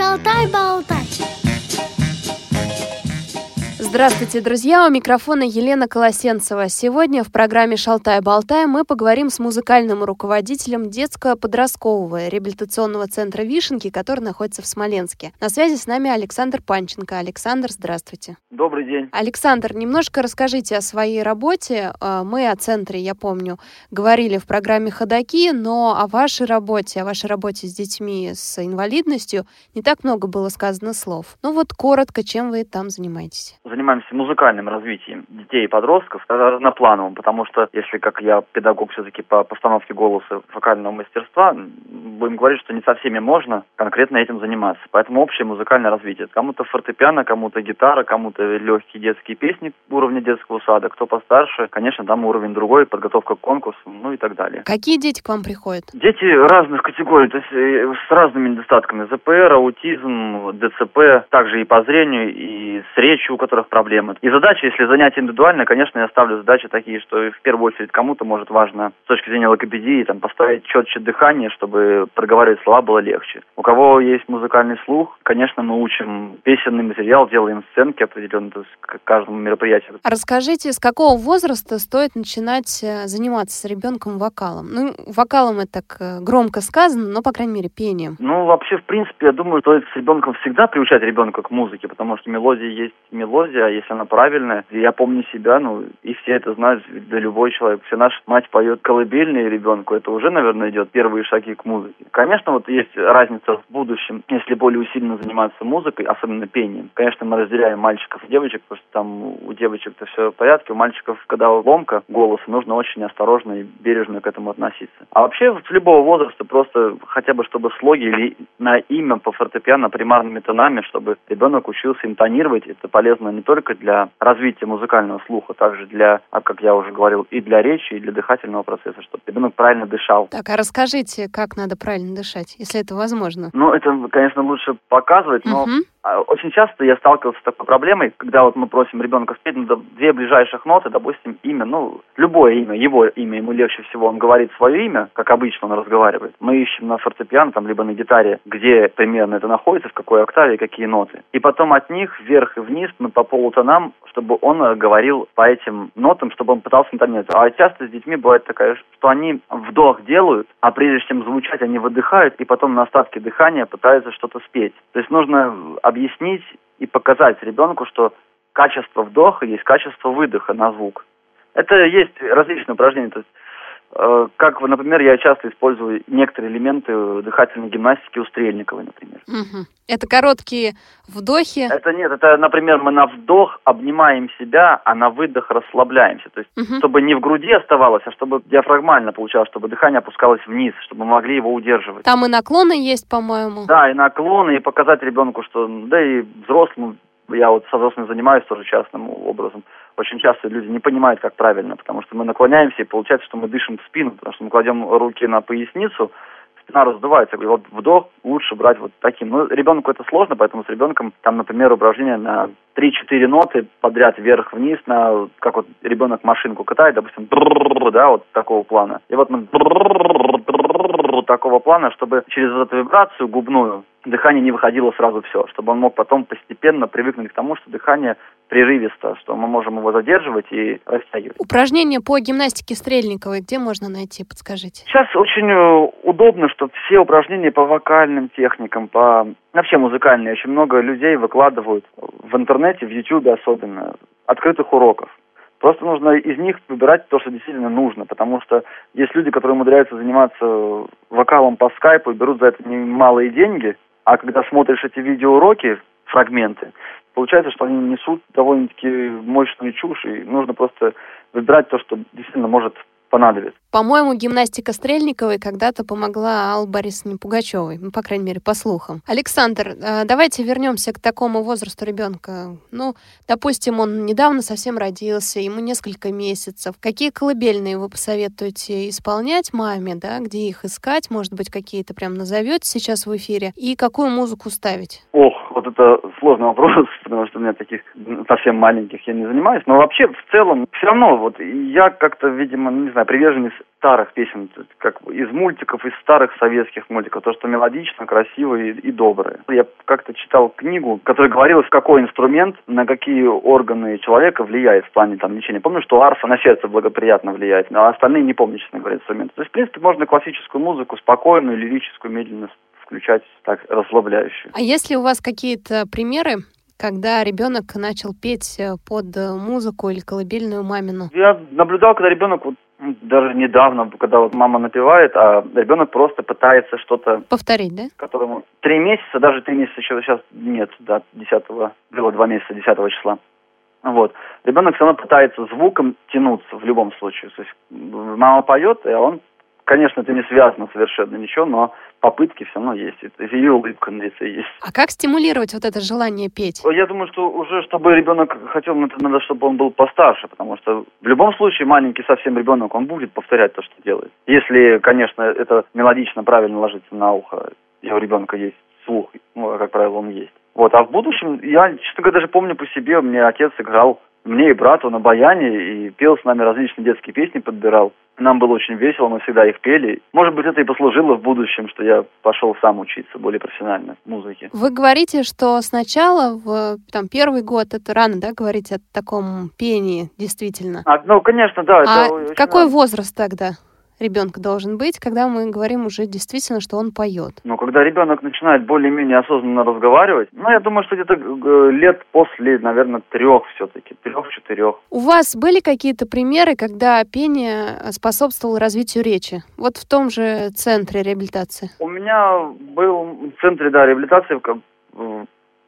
Шалтай-болтай. Здравствуйте, друзья! У микрофона Елена Колосенцева. Сегодня в программе «Шалтай-болтай» мы поговорим с музыкальным руководителем детско-подросткового реабилитационного центра «Вишенки», который находится в Смоленске. На связи с нами Александр Панченко. Александр, здравствуйте. Добрый день. Александр, немножко расскажите о своей работе. А, мы о центре, я помню, говорили в программе «Ходоки», но о вашей работе, о вашей работе с детьми с инвалидностью не так много было сказано слов. Ну вот коротко, чем вы там занимаетесь? Занимаемся музыкальным развитием детей и подростков разноплановым, потому что если, как я педагог все-таки по постановке голоса вокального мастерства, будем говорить, что не со всеми можно конкретно этим заниматься. Поэтому общее музыкальное развитие. Кому-то фортепиано, кому-то гитара, кому-то легкие детские песни уровня детского сада, кто постарше, конечно, там уровень другой, подготовка к конкурсу, ну и так далее. Какие дети к вам приходят? Дети разных категорий, то есть э, с разными недостатками. ЗПР, аутизм, ДЦП, также и по зрению, и с речью, у которых проблемы. И задача, если занятие индивидуальное, конечно, я ставлю задачи такие, что в первую очередь кому-то может важно с точки зрения логопедии там, поставить четче дыхание, чтобы проговаривать слова было легче. У кого есть музыкальный слух, конечно, мы учим песенный материал, делаем сценки определенно то есть, к каждому мероприятию. А расскажите, с какого возраста стоит начинать э, заниматься с ребенком вокалом? Ну, вокалом это так э, громко сказано, но, по крайней мере, пением. Ну, вообще, в принципе, я думаю, стоит с ребенком всегда приучать ребенка к музыке, потому что мелодия есть мелодия, а если она правильная. Я помню себя, ну, и все это знают, да любой человек. Все наша мать поет колыбельные ребенку, это уже, наверное, идет первые шаги к музыке. Конечно, вот есть разница в будущем, если более усиленно заниматься музыкой, особенно пением. Конечно, мы разделяем мальчиков и девочек, потому что там у девочек-то все в порядке, у мальчиков, когда ломка голоса, нужно очень осторожно и бережно к этому относиться. А вообще, с любого возраста просто хотя бы, чтобы слоги или на имя по фортепиано примарными тонами, чтобы ребенок учился интонировать, это полезно не только для развития музыкального слуха, также для, а как я уже говорил, и для речи, и для дыхательного процесса, чтобы ребенок правильно дышал. Так, а расскажите, как надо правильно дышать, если это возможно? Ну, это, конечно, лучше показывать, но угу. Очень часто я сталкивался с такой проблемой, когда вот мы просим ребенка спеть ну, две ближайших ноты, допустим, имя, ну, любое имя, его имя, ему легче всего, он говорит свое имя, как обычно он разговаривает. Мы ищем на фортепиано, там, либо на гитаре, где примерно это находится, в какой октаве, какие ноты. И потом от них вверх и вниз мы по полутонам чтобы он э, говорил по этим нотам, чтобы он пытался интонировать. А часто с детьми бывает такая, что они вдох делают, а прежде чем звучать, они выдыхают, и потом на остатке дыхания пытаются что-то спеть. То есть нужно объяснить и показать ребенку, что качество вдоха есть качество выдоха на звук. Это есть различные упражнения. То есть как, например, я часто использую некоторые элементы дыхательной гимнастики у Стрельниковой, например. Угу. Это короткие вдохи? Это нет, это, например, мы на вдох обнимаем себя, а на выдох расслабляемся. То есть, угу. чтобы не в груди оставалось, а чтобы диафрагмально получалось, чтобы дыхание опускалось вниз, чтобы мы могли его удерживать. Там и наклоны есть, по-моему. Да, и наклоны, и показать ребенку, что, да и взрослым, я вот со взрослыми занимаюсь тоже частным образом, очень часто люди не понимают, как правильно, потому что мы наклоняемся, и получается, что мы дышим в спину, потому что мы кладем руки на поясницу, спина раздувается. И вот вдох лучше брать вот таким. Ну, ребенку это сложно, поэтому с ребенком там, например, упражнение на 3-4 ноты подряд вверх-вниз, на как вот ребенок машинку катает, допустим, да, вот такого плана. И вот мы такого плана, чтобы через эту вибрацию губную дыхание не выходило сразу все, чтобы он мог потом постепенно привыкнуть к тому, что дыхание прерывисто, что мы можем его задерживать и растягивать. Упражнения по гимнастике Стрельниковой где можно найти, подскажите? Сейчас очень э, удобно, что все упражнения по вокальным техникам, по вообще музыкальные, очень много людей выкладывают в интернете, в YouTube особенно, открытых уроков. Просто нужно из них выбирать то, что действительно нужно, потому что есть люди, которые умудряются заниматься вокалом по скайпу и берут за это немалые деньги, а когда смотришь эти видеоуроки, фрагменты, получается, что они несут довольно-таки мощную чушь, и нужно просто выбирать то, что действительно может понадобится. По-моему, гимнастика Стрельниковой когда-то помогла Алле Борисовне Пугачевой, ну, по крайней мере, по слухам. Александр, э, давайте вернемся к такому возрасту ребенка. Ну, допустим, он недавно совсем родился, ему несколько месяцев. Какие колыбельные вы посоветуете исполнять маме, да, где их искать? Может быть, какие-то прям назовете сейчас в эфире? И какую музыку ставить? Ох, вот это сложный вопрос, потому что у меня таких совсем маленьких я не занимаюсь. Но вообще, в целом, все равно, вот я как-то, видимо, не знаю, приверженец старых песен, как из мультиков, из старых советских мультиков, то, что мелодично, красиво и, и доброе. Я как-то читал книгу, в которой говорилось, какой инструмент на какие органы человека влияет в плане там лечения. Помню, что арфа на сердце благоприятно влияет, а остальные не помню, честно говоря, инструменты. То есть, в принципе, можно классическую музыку, спокойную, лирическую, медленно включать так расслабляющую. А если у вас какие-то примеры, когда ребенок начал петь э, под э, музыку или колыбельную мамину? Я наблюдал, когда ребенок вот даже недавно, когда вот мама напевает, а ребенок просто пытается что-то... Повторить, да? Которому три месяца, даже три месяца еще сейчас нет, да, десятого, было два месяца, десятого числа. Вот. Ребенок все равно пытается звуком тянуться в любом случае. То есть мама поет, и он конечно, это не связано совершенно ничего, но попытки все равно есть. И улыбка на лице есть. А как стимулировать вот это желание петь? Я думаю, что уже, чтобы ребенок хотел, надо, чтобы он был постарше, потому что в любом случае маленький совсем ребенок, он будет повторять то, что делает. Если, конечно, это мелодично правильно ложится на ухо, и у ребенка есть слух, ну, как правило, он есть. Вот, а в будущем, я, честно говоря, даже помню по себе, у меня отец играл мне и брату на баяне и пел с нами различные детские песни, подбирал. Нам было очень весело, мы всегда их пели. Может быть, это и послужило в будущем, что я пошел сам учиться более профессионально музыке. Вы говорите, что сначала, в там, первый год, это рано, да, говорить о таком пении, действительно? А, ну, конечно, да. А какой рано. возраст тогда? Ребенка должен быть, когда мы говорим уже действительно, что он поет? Ну, когда ребенок начинает более-менее осознанно разговаривать, ну, я думаю, что где-то э, лет после, наверное, трех все-таки, трех-четырех. У вас были какие-то примеры, когда пение способствовало развитию речи? Вот в том же центре реабилитации. У меня был в центре, да, реабилитации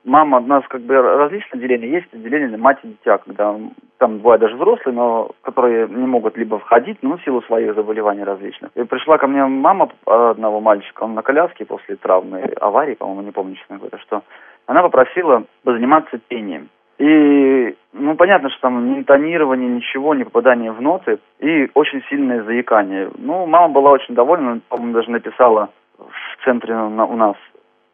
мама у нас как бы различные отделения. Есть отделение мать и дитя, когда там бывают даже взрослые, но которые не могут либо входить, ну, в силу своих заболеваний различных. И пришла ко мне мама одного мальчика, он на коляске после травмы, аварии, по-моему, не помню, честно говоря, что она попросила заниматься пением. И, ну, понятно, что там ни тонирование, ничего, ни попадание в ноты, и очень сильное заикание. Ну, мама была очень довольна, по-моему, даже написала в центре у нас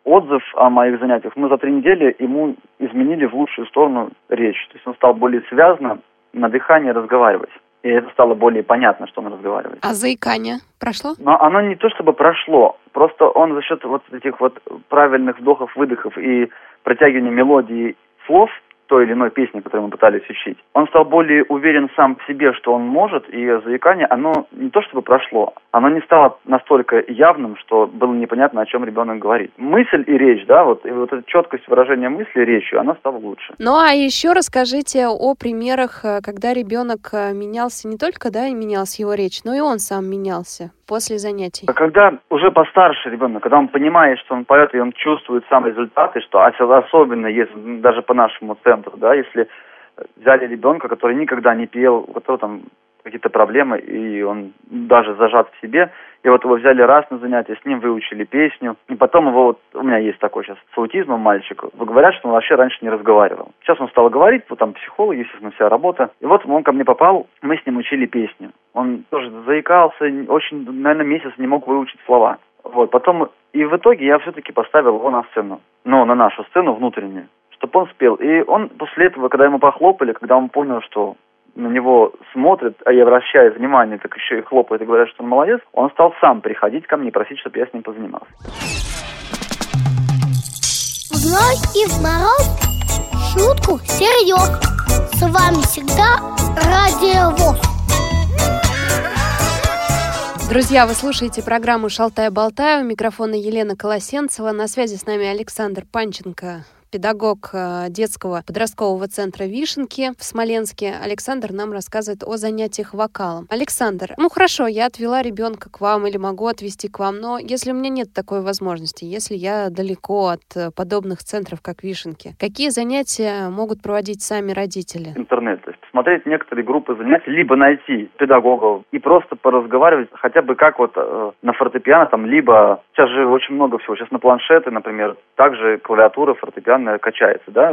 отзыв о моих занятиях, мы за три недели ему изменили в лучшую сторону речь. То есть он стал более связно на дыхание разговаривать. И это стало более понятно, что он разговаривает. А заикание прошло? Но оно не то чтобы прошло, просто он за счет вот этих вот правильных вдохов, выдохов и протягивания мелодии слов – той или иной песни, которую мы пытались учить. Он стал более уверен сам в себе, что он может, и заикание, оно не то чтобы прошло, оно не стало настолько явным, что было непонятно, о чем ребенок говорит. Мысль и речь, да, вот, и вот эта четкость выражения мысли речью, она стала лучше. Ну а еще расскажите о примерах, э, когда ребенок э, менялся не только, да, и менялся его речь, но и он сам менялся после занятий? А когда уже постарше ребенок, когда он понимает, что он поет, и он чувствует сам результаты, что особенно если даже по нашему центру, да, если взяли ребенка, который никогда не пел, у которого там какие-то проблемы, и он даже зажат в себе. И вот его взяли раз на занятие, с ним выучили песню. И потом его, вот у меня есть такой сейчас с аутизмом мальчик, говорят, что он вообще раньше не разговаривал. Сейчас он стал говорить, вот там психолог, естественно, вся работа. И вот он ко мне попал, мы с ним учили песню. Он тоже заикался, очень, наверное, месяц не мог выучить слова. Вот, потом, и в итоге я все-таки поставил его на сцену, ну, на нашу сцену внутреннюю, чтобы он спел. И он после этого, когда ему похлопали, когда он понял, что на него смотрят, а я вращаю внимание, так еще и хлопают и говорят, что он молодец, он стал сам приходить ко мне и просить, чтобы я с ним позанимался. Вновь и в мороз шутку серьез. С вами всегда Радио ВОЗ. Друзья, вы слушаете программу «Шалтая-болтаю». У микрофона Елена Колосенцева. На связи с нами Александр Панченко, педагог э, детского подросткового центра «Вишенки» в Смоленске. Александр нам рассказывает о занятиях вокалом. Александр, ну хорошо, я отвела ребенка к вам или могу отвести к вам, но если у меня нет такой возможности, если я далеко от э, подобных центров, как «Вишенки», какие занятия могут проводить сами родители? Интернет, то есть посмотреть некоторые группы занятий, либо найти педагогов и просто поразговаривать хотя бы как вот э, на фортепиано там, либо сейчас же очень много всего, сейчас на планшеты, например, также клавиатура, фортепиано качается, да,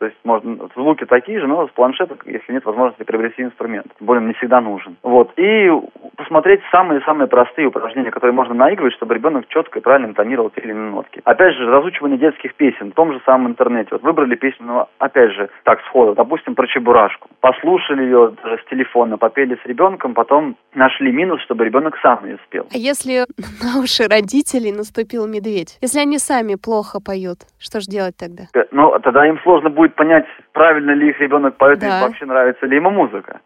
То есть можно звуки такие же, но с планшета, если нет возможности приобрести инструмент. Тем более он не всегда нужен. Вот. И посмотреть самые-самые простые упражнения, которые можно наигрывать, чтобы ребенок четко и правильно интонировал те или иные нотки. Опять же, разучивание детских песен в том же самом интернете. Вот выбрали песню, ну, опять же, так, сходу, допустим, про Чебурашку. Послушали ее с телефона, попели с ребенком, потом нашли минус, чтобы ребенок сам ее спел. А если на уши родителей наступил медведь? Если они сами плохо поют, что же делать тогда? Э, ну, тогда им сложно будет понять, правильно ли их ребенок поет, да. и вообще нравится ли ему музыка.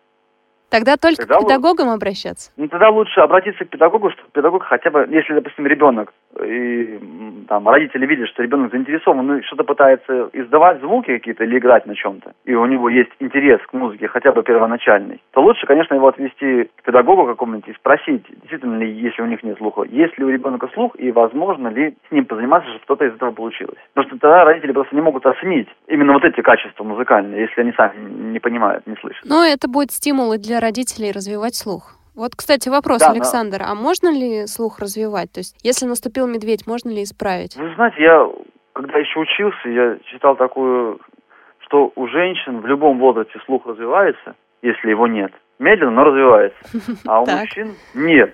Тогда только тогда к педагогам лучше, обращаться? Ну, тогда лучше обратиться к педагогу, чтобы педагог хотя бы, если, допустим, ребенок и там родители видят, что ребенок заинтересован, ну, что-то пытается издавать звуки какие-то или играть на чем-то, и у него есть интерес к музыке, хотя бы первоначальный, то лучше, конечно, его отвести к педагогу какому-нибудь и спросить, действительно ли, если у них нет слуха, есть ли у ребенка слух и возможно ли с ним позаниматься, чтобы что-то из этого получилось. Потому что тогда родители просто не могут оценить именно вот эти качества музыкальные, если они сами не понимают, не слышат. Ну, это будет стимул и для родителей развивать слух. Вот, кстати, вопрос, да, Александр, но... а можно ли слух развивать? То есть, если наступил медведь, можно ли исправить? Вы знаете, я, когда еще учился, я читал такую, что у женщин в любом возрасте слух развивается, если его нет. Медленно, но развивается. А у мужчин нет.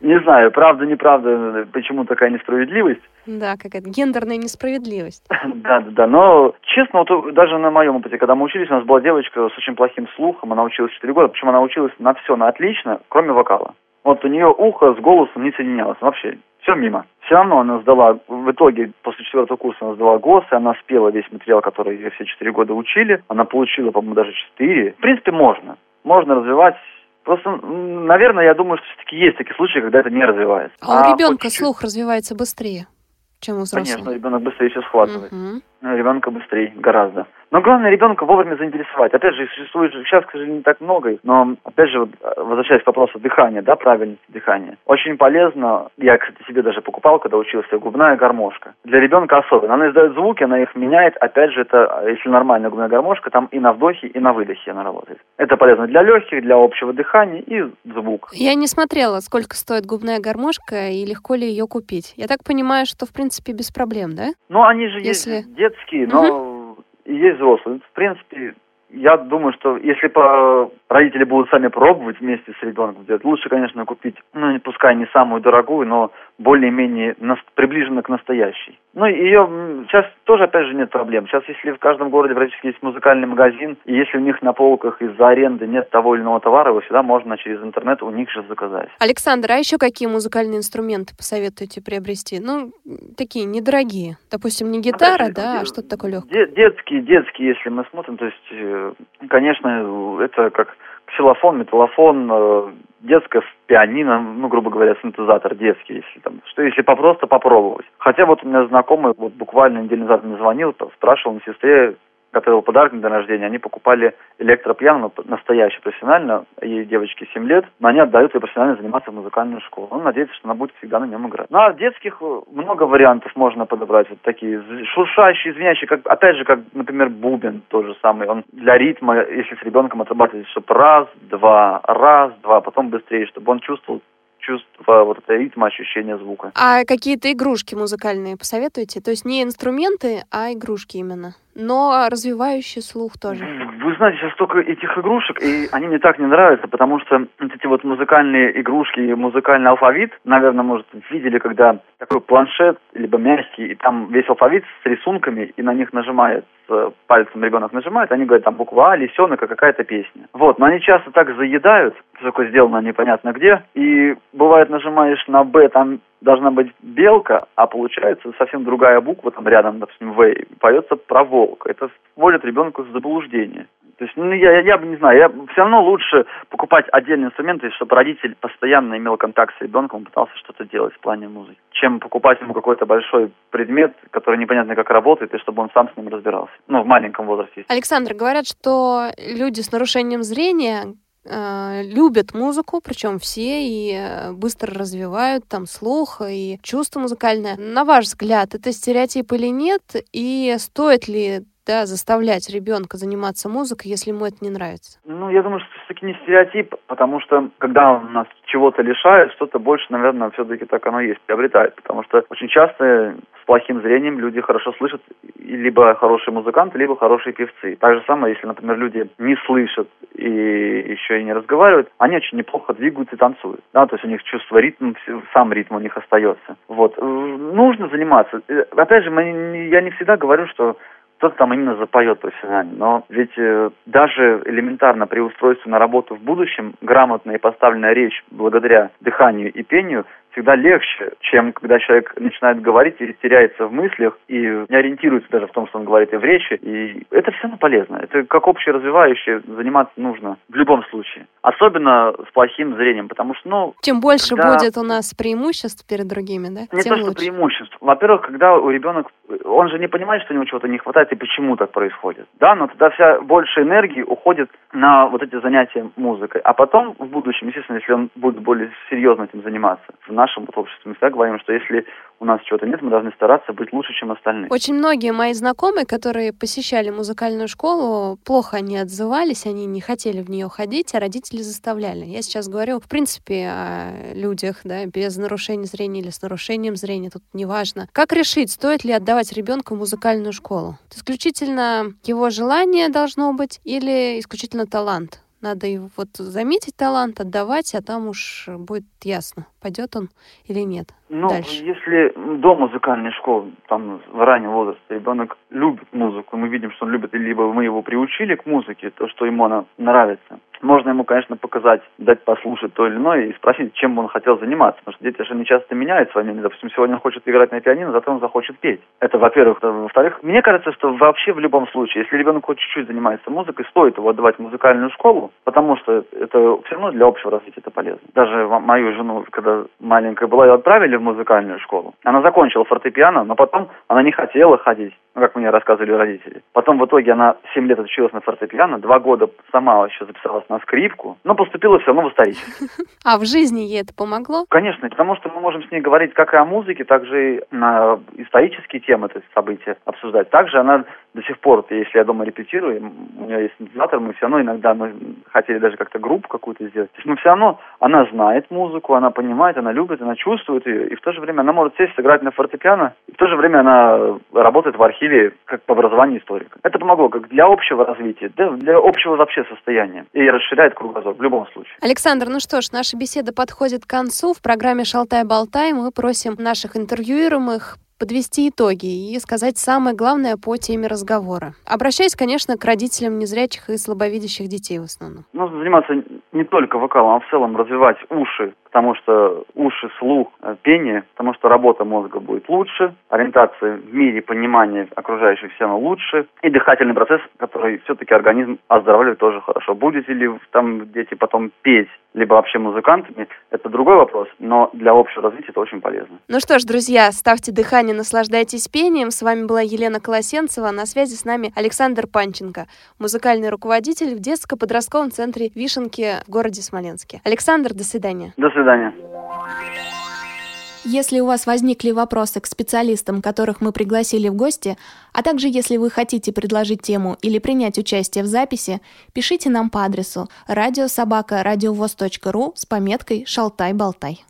Не знаю, правда, неправда, почему такая несправедливость. Да, какая-то гендерная несправедливость. Да, да, да. Но, честно, вот даже на моем опыте, когда мы учились, у нас была девочка с очень плохим слухом, она училась 4 года, причем она училась на все, на отлично, кроме вокала. Вот у нее ухо с голосом не соединялось вообще. Все мимо. Все равно она сдала, в итоге, после четвертого курса она сдала ГОС, и она спела весь материал, который ее все четыре года учили. Она получила, по-моему, даже четыре. В принципе, можно. Можно развивать Просто, наверное, я думаю, что все-таки есть такие случаи, когда это не развивается. А, а у ребенка слух развивается быстрее, чем у взрослого? Конечно, ребенок быстрее все схватывает. Угу. Ребенка быстрее, гораздо. Но главное ребенка вовремя заинтересовать. Опять же, существует сейчас, к сожалению, не так много, но, опять же, вот, возвращаясь к вопросу дыхания, да, правильности дыхания. Очень полезно, я, кстати, себе даже покупал, когда учился, губная гармошка. Для ребенка особенно. Она издает звуки, она их меняет. Опять же, это, если нормальная губная гармошка, там и на вдохе, и на выдохе она работает. Это полезно для легких, для общего дыхания и звук. Я не смотрела, сколько стоит губная гармошка и легко ли ее купить. Я так понимаю, что, в принципе, без проблем, да? Ну, они же Если... есть детские, но... Угу и есть взрослые. В принципе, я думаю, что если по родители будут сами пробовать вместе с ребенком делать, лучше, конечно, купить, ну, пускай не самую дорогую, но более-менее приближенно к настоящей. Ну, ее сейчас тоже, опять же, нет проблем. Сейчас, если в каждом городе практически есть музыкальный магазин, и если у них на полках из-за аренды нет того или иного товара, его всегда можно через интернет у них же заказать. Александр, а еще какие музыкальные инструменты посоветуете приобрести? Ну, такие недорогие. Допустим, не гитара, Опять, да, а что-то такое легкое. Детские, детские, если мы смотрим, то есть, э, конечно, это как ксилофон, металлофон, э, детское пианино, ну, грубо говоря, синтезатор детский, если там, что если попросто попробовать. Хотя вот у меня знакомый вот буквально неделю назад мне звонил, спрашивал на сестре, готовил подарок на день рождения, они покупали электропиано настоящее, профессионально, ей девочке 7 лет, но они отдают ей профессионально заниматься в музыкальную школу. Он надеется, что она будет всегда на нем играть. Ну, а детских э, много вариантов можно подобрать, вот такие шуршащие, звенящие, как, опять же, как, например, бубен, тот же самый, он для ритма, если с ребенком отрабатывать, чтобы раз, два, раз, два, потом быстрее, чтобы он чувствовал чувство, вот это ритма, ощущение звука. А какие-то игрушки музыкальные посоветуете? То есть не инструменты, а игрушки именно? но развивающий слух тоже. Вы знаете, сейчас столько этих игрушек, и они мне так не нравятся, потому что вот эти вот музыкальные игрушки и музыкальный алфавит, наверное, может, видели, когда такой планшет, либо мягкий, и там весь алфавит с рисунками, и на них нажимает пальцем ребенок нажимает, они говорят, там буква А, лисенок, а какая-то песня. Вот, но они часто так заедают, только сделано непонятно где, и бывает нажимаешь на Б, там должна быть белка, а получается совсем другая буква там рядом, допустим, В, поется про волк. Это вводит ребенку в заблуждение. То есть, ну, я, я, бы не знаю, я все равно лучше покупать отдельные инструменты, чтобы родитель постоянно имел контакт с ребенком, пытался что-то делать в плане музыки, чем покупать ему какой-то большой предмет, который непонятно как работает, и чтобы он сам с ним разбирался. Ну, в маленьком возрасте. Александр, говорят, что люди с нарушением зрения э, любят музыку, причем все, и э, быстро развивают там слух и чувство музыкальное. На ваш взгляд, это стереотип или нет? И стоит ли да, заставлять ребенка заниматься музыкой, если ему это не нравится? Ну, я думаю, что все-таки не стереотип, потому что когда у нас чего-то лишают, что-то больше, наверное, все-таки так оно есть, приобретает. Потому что очень часто с плохим зрением люди хорошо слышат либо хорошие музыканты, либо хорошие певцы. Так же самое, если, например, люди не слышат и еще и не разговаривают, они очень неплохо двигаются и танцуют. Да, то есть у них чувство ритма, сам ритм у них остается. Вот. Нужно заниматься. Э, опять же, я не всегда говорю, что кто-то там именно запоет профессионально. Но ведь э, даже элементарно при устройстве на работу в будущем грамотная и поставленная речь благодаря дыханию и пению всегда легче, чем когда человек начинает говорить и теряется в мыслях и не ориентируется даже в том, что он говорит и в речи. И это все равно полезно. Это как общеразвивающее заниматься нужно в любом случае. Особенно с плохим зрением, потому что, ну... Чем больше когда... будет у нас преимуществ перед другими, да? Не тем то, что преимуществ. Во-первых, когда у ребенка, он же не понимает, что у него чего-то не хватает и почему так происходит. Да, но тогда вся больше энергии уходит на вот эти занятия музыкой. А потом, в будущем, естественно, если он будет более серьезно этим заниматься, в нашем обществе мы всегда говорим, что если у нас чего-то нет, мы должны стараться быть лучше, чем остальные. Очень многие мои знакомые, которые посещали музыкальную школу, плохо они отзывались, они не хотели в нее ходить, а родители заставляли. Я сейчас говорю, в принципе, о людях, да, без нарушения зрения или с нарушением зрения, тут неважно. Как решить, стоит ли отдавать ребенка в музыкальную школу? Исключительно его желание должно быть или исключительно талант? Надо его вот заметить талант, отдавать, а там уж будет ясно, пойдет он или нет. Ну, Дальше. если до музыкальной школы, там в раннем возрасте ребенок любит музыку, мы видим, что он любит, либо мы его приучили к музыке, то, что ему она нравится, можно ему, конечно, показать, дать послушать то или иное и спросить, чем он хотел заниматься. Потому что дети же не часто меняют свое мнение. Допустим, сегодня он хочет играть на пианино, завтра он захочет петь. Это, во-первых. Во-вторых, мне кажется, что вообще в любом случае, если ребенок хоть чуть-чуть занимается музыкой, стоит его отдавать в музыкальную школу, потому что это все равно для общего развития это полезно. Даже мою жену, когда маленькая была, ее отправили в музыкальную школу. Она закончила фортепиано, но потом она не хотела ходить, ну, как мне рассказывали родители. Потом в итоге она 7 лет училась на фортепиано, два года сама еще записалась на скрипку, но поступила все равно в исторический. А в жизни ей это помогло? Конечно, потому что мы можем с ней говорить как и о музыке, так же и на исторические темы, то есть события обсуждать. Также она до сих пор, если я дома репетирую, у меня есть синтезатор, мы все равно иногда мы хотели даже как-то группу какую-то сделать. То есть мы все равно, она знает музыку, она понимает, она любит, она чувствует ее, и в то же время она может сесть, сыграть на фортепиано, и в то же время она работает в архиве как по образованию историка. Это помогло как для общего развития, да, для общего вообще состояния. И расширяет кругозор в любом случае. Александр, ну что ж, наша беседа подходит к концу. В программе «Шалтай-болтай» мы просим наших интервьюируемых подвести итоги и сказать самое главное по теме разговора. Обращаясь, конечно, к родителям незрячих и слабовидящих детей в основном. Нужно заниматься не только вокалом, а в целом развивать уши, потому что уши, слух, э, пение, потому что работа мозга будет лучше, ориентация в мире, понимание окружающих все равно лучше, и дыхательный процесс, который все-таки организм оздоравливает тоже хорошо. Будете ли там дети потом петь, либо вообще музыкантами, это другой вопрос, но для общего развития это очень полезно. Ну что ж, друзья, ставьте дыхание, наслаждайтесь пением. С вами была Елена Колосенцева, на связи с нами Александр Панченко, музыкальный руководитель в детско-подростковом центре Вишенки в городе Смоленске. Александр, до свидания. До свидания. Если у вас возникли вопросы к специалистам, которых мы пригласили в гости, а также если вы хотите предложить тему или принять участие в записи, пишите нам по адресу радиособака радиовоз.ру с пометкой «Шалтай-болтай».